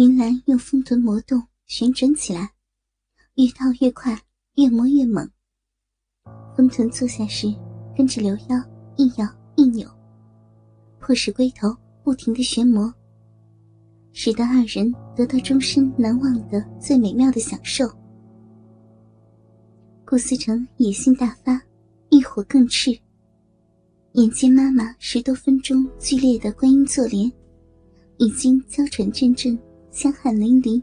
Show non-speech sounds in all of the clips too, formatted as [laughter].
云兰用风臀磨动，旋转起来，越套越快，越磨越猛。风臀坐下时，跟着刘腰一摇一扭，迫使龟头不停的旋磨，使得二人得到终身难忘的最美妙的享受。顾思成野心大发，欲火更炽。眼见妈妈十多分钟剧烈的观音坐莲，已经娇喘阵阵。香汗淋漓，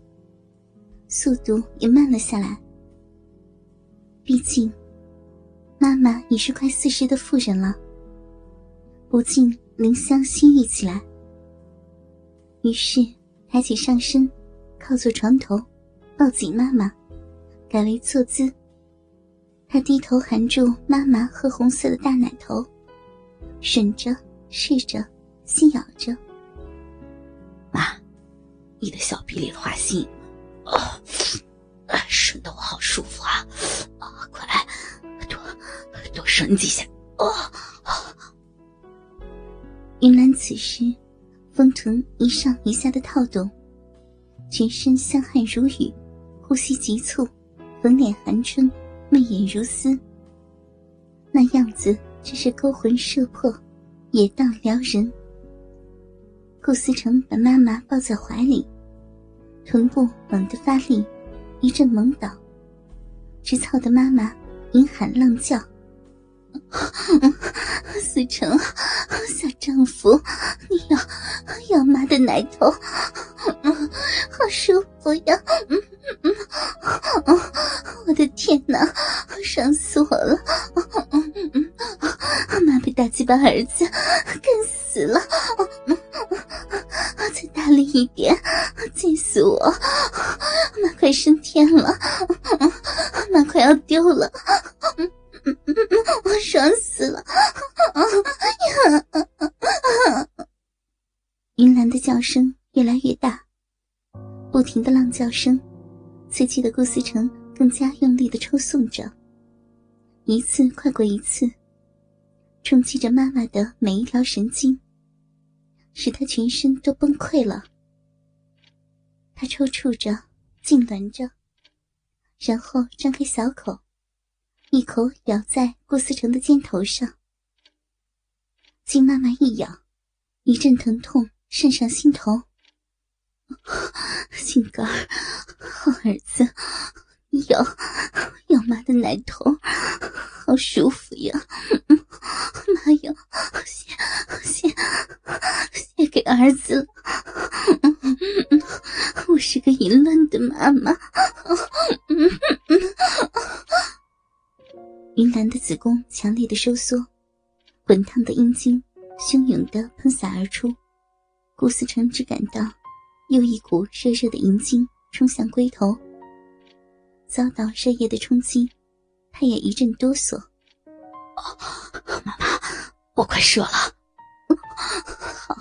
速度也慢了下来。毕竟，妈妈已是快四十的妇人了，不禁怜香惜玉起来。于是，抬起上身，靠坐床头，抱紧妈妈，改为坐姿。他低头含住妈妈褐红色的大奶头，吮着、试着、细咬着。你的小臂里的花心，啊，吮得我好舒服啊！啊，快，多多吮几下！啊！云兰此时风臀一上一下的套动，全身香汗如雨，呼吸急促，粉脸含春，媚眼如丝，那样子真是勾魂摄魄，野荡撩人。顾思成把妈妈抱在怀里，臀部猛地发力，一阵猛倒，直操的妈妈阴喊浪叫：“ [laughs] 思成，小丈夫，你要要妈的奶头，好舒服呀！我的天哪，爽死我了！妈被大鸡巴儿子干死了！”再大力一点，气死我！妈快升天了，妈快要丢了，爽死了！云兰的叫声越来越大，不停的浪叫声，刺激的顾思成更加用力的抽送着，一次快过一次，冲击着妈妈的每一条神经。使他全身都崩溃了，他抽搐着，痉挛着，然后张开小口，一口咬在顾思成的肩头上。金妈妈一咬，一阵疼痛渗上心头。心肝儿，好儿子，咬咬妈的奶头，好舒服呀！妈呀，谢谢谢给儿子收缩，滚烫的阴茎汹涌的喷洒而出，顾思成只感到又一股热热的阴茎冲向龟头。遭到热液的冲击，他也一阵哆嗦。妈妈，我快射了。好，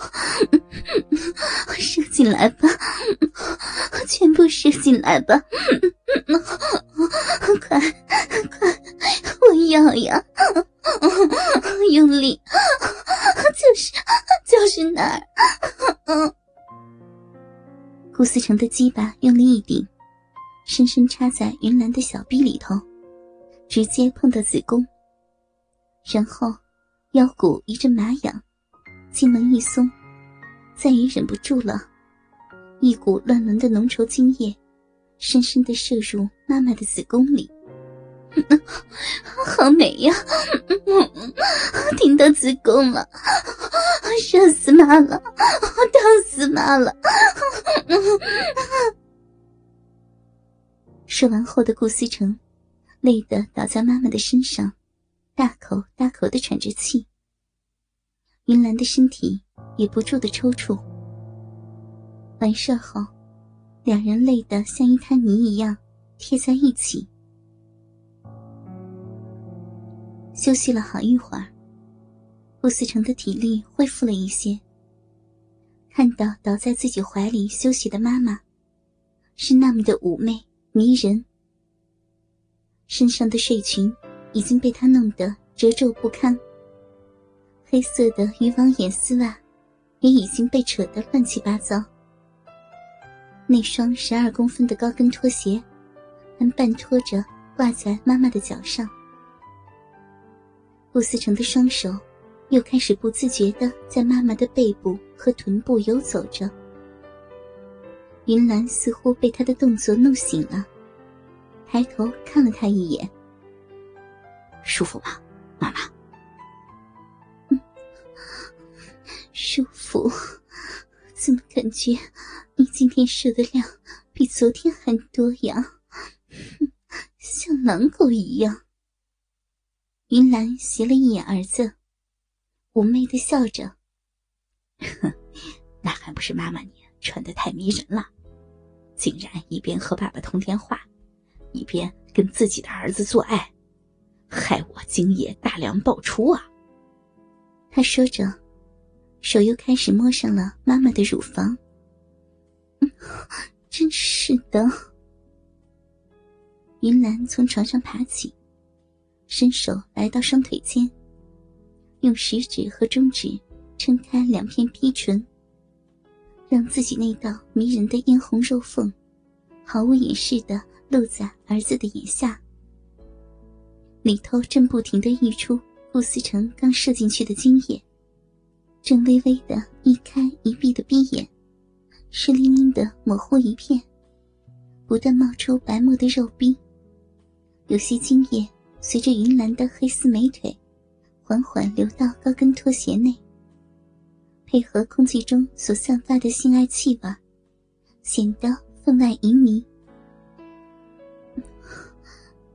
射进来吧，全部射进来吧。快快，我要呀！[laughs] 用力，就是就是那儿。顾思成的鸡巴用力一顶。深深插在云兰的小臂里头，直接碰到子宫，然后腰骨一阵麻痒，精门一松，再也忍不住了，一股乱伦的浓稠精液，深深的射入妈妈的子宫里，[laughs] 好美呀！[laughs] 听到子宫了，热死妈了，疼死妈了！说完后的顾思成，累得倒在妈妈的身上，大口大口的喘着气。云兰的身体也不住的抽搐。完事后，两人累得像一滩泥一样贴在一起。休息了好一会儿，顾思成的体力恢复了一些。看到倒在自己怀里休息的妈妈，是那么的妩媚。迷人，身上的睡裙已经被他弄得褶皱不堪，黑色的渔网眼丝袜也已经被扯得乱七八糟。那双十二公分的高跟拖鞋还半拖着挂在妈妈的脚上。顾思成的双手又开始不自觉的在妈妈的背部和臀部游走着。云兰似乎被他的动作弄醒了，抬头看了他一眼：“舒服吗，妈妈？”“嗯，舒服。怎么感觉你今天射的量比昨天还多呀？像狼狗一样。”云兰斜了一眼儿子，妩媚的笑着：“哼 [laughs] 那还不是妈妈你穿的太迷人了。”竟然一边和爸爸通电话，一边跟自己的儿子做爱，害我今夜大量爆出啊！他说着，手又开始摸上了妈妈的乳房。[laughs] 真是的。云兰从床上爬起，伸手来到双腿间，用食指和中指撑开两片逼唇。让自己那道迷人的嫣红肉缝，毫无掩饰的露在儿子的眼下。里头正不停的溢出顾思成刚射进去的精液，正微微的一开一闭的闭眼，湿淋淋的模糊一片，不断冒出白沫的肉壁。有些精液随着云兰的黑丝美腿，缓缓流到高跟拖鞋内。配合空气中所散发的性爱气味，显得分外旖旎。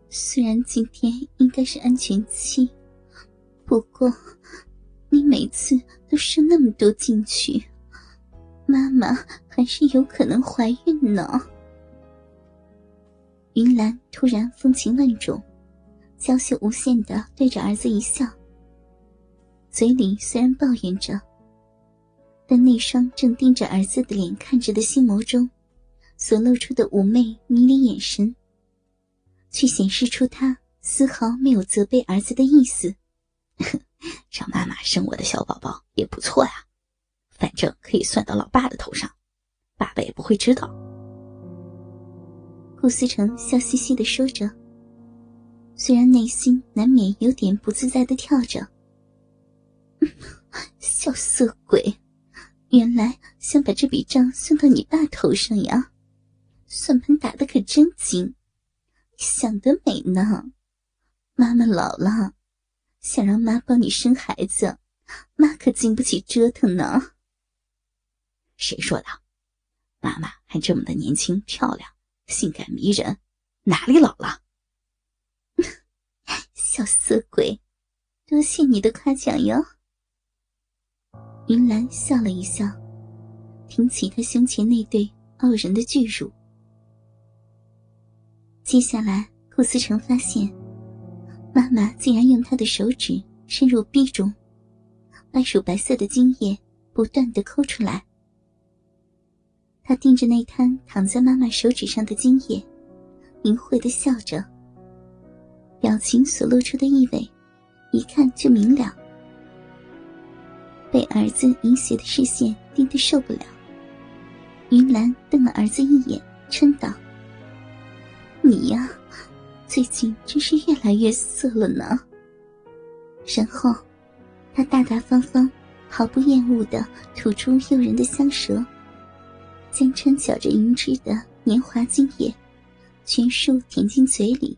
虽然今天应该是安全期，不过你每次都射那么多进去，妈妈还是有可能怀孕呢。云兰突然风情万种，娇羞无限的对着儿子一笑，嘴里虽然抱怨着。但那双正盯着儿子的脸看着的心眸中，所露出的妩媚迷离眼神，却显示出他丝毫没有责备儿子的意思。[laughs] 让妈妈生我的小宝宝也不错呀，反正可以算到老爸的头上，爸爸也不会知道。顾思成笑嘻嘻的说着，虽然内心难免有点不自在的跳着。[laughs] 小色鬼！原来想把这笔账算到你爸头上呀？算盘打的可真精，想得美呢！妈妈老了，想让妈帮你生孩子，妈可经不起折腾呢。谁说的？妈妈还这么的年轻漂亮，性感迷人，哪里老了？小色鬼，多谢你的夸奖哟。云兰笑了一笑，挺起他胸前那对傲人的巨乳。接下来，顾思成发现，妈妈竟然用她的手指深入壁中，把乳白色的精液不断的抠出来。他盯着那滩躺在妈妈手指上的精液，淫秽的笑着，表情所露出的意味，一看就明了。被儿子淫邪的视线盯得受不了，云兰瞪了儿子一眼，嗔道：“你呀，最近真是越来越色了呢。”然后，他大大方方、毫不厌恶的吐出诱人的香舌，将掺搅着银汁的年华精液全数填进嘴里，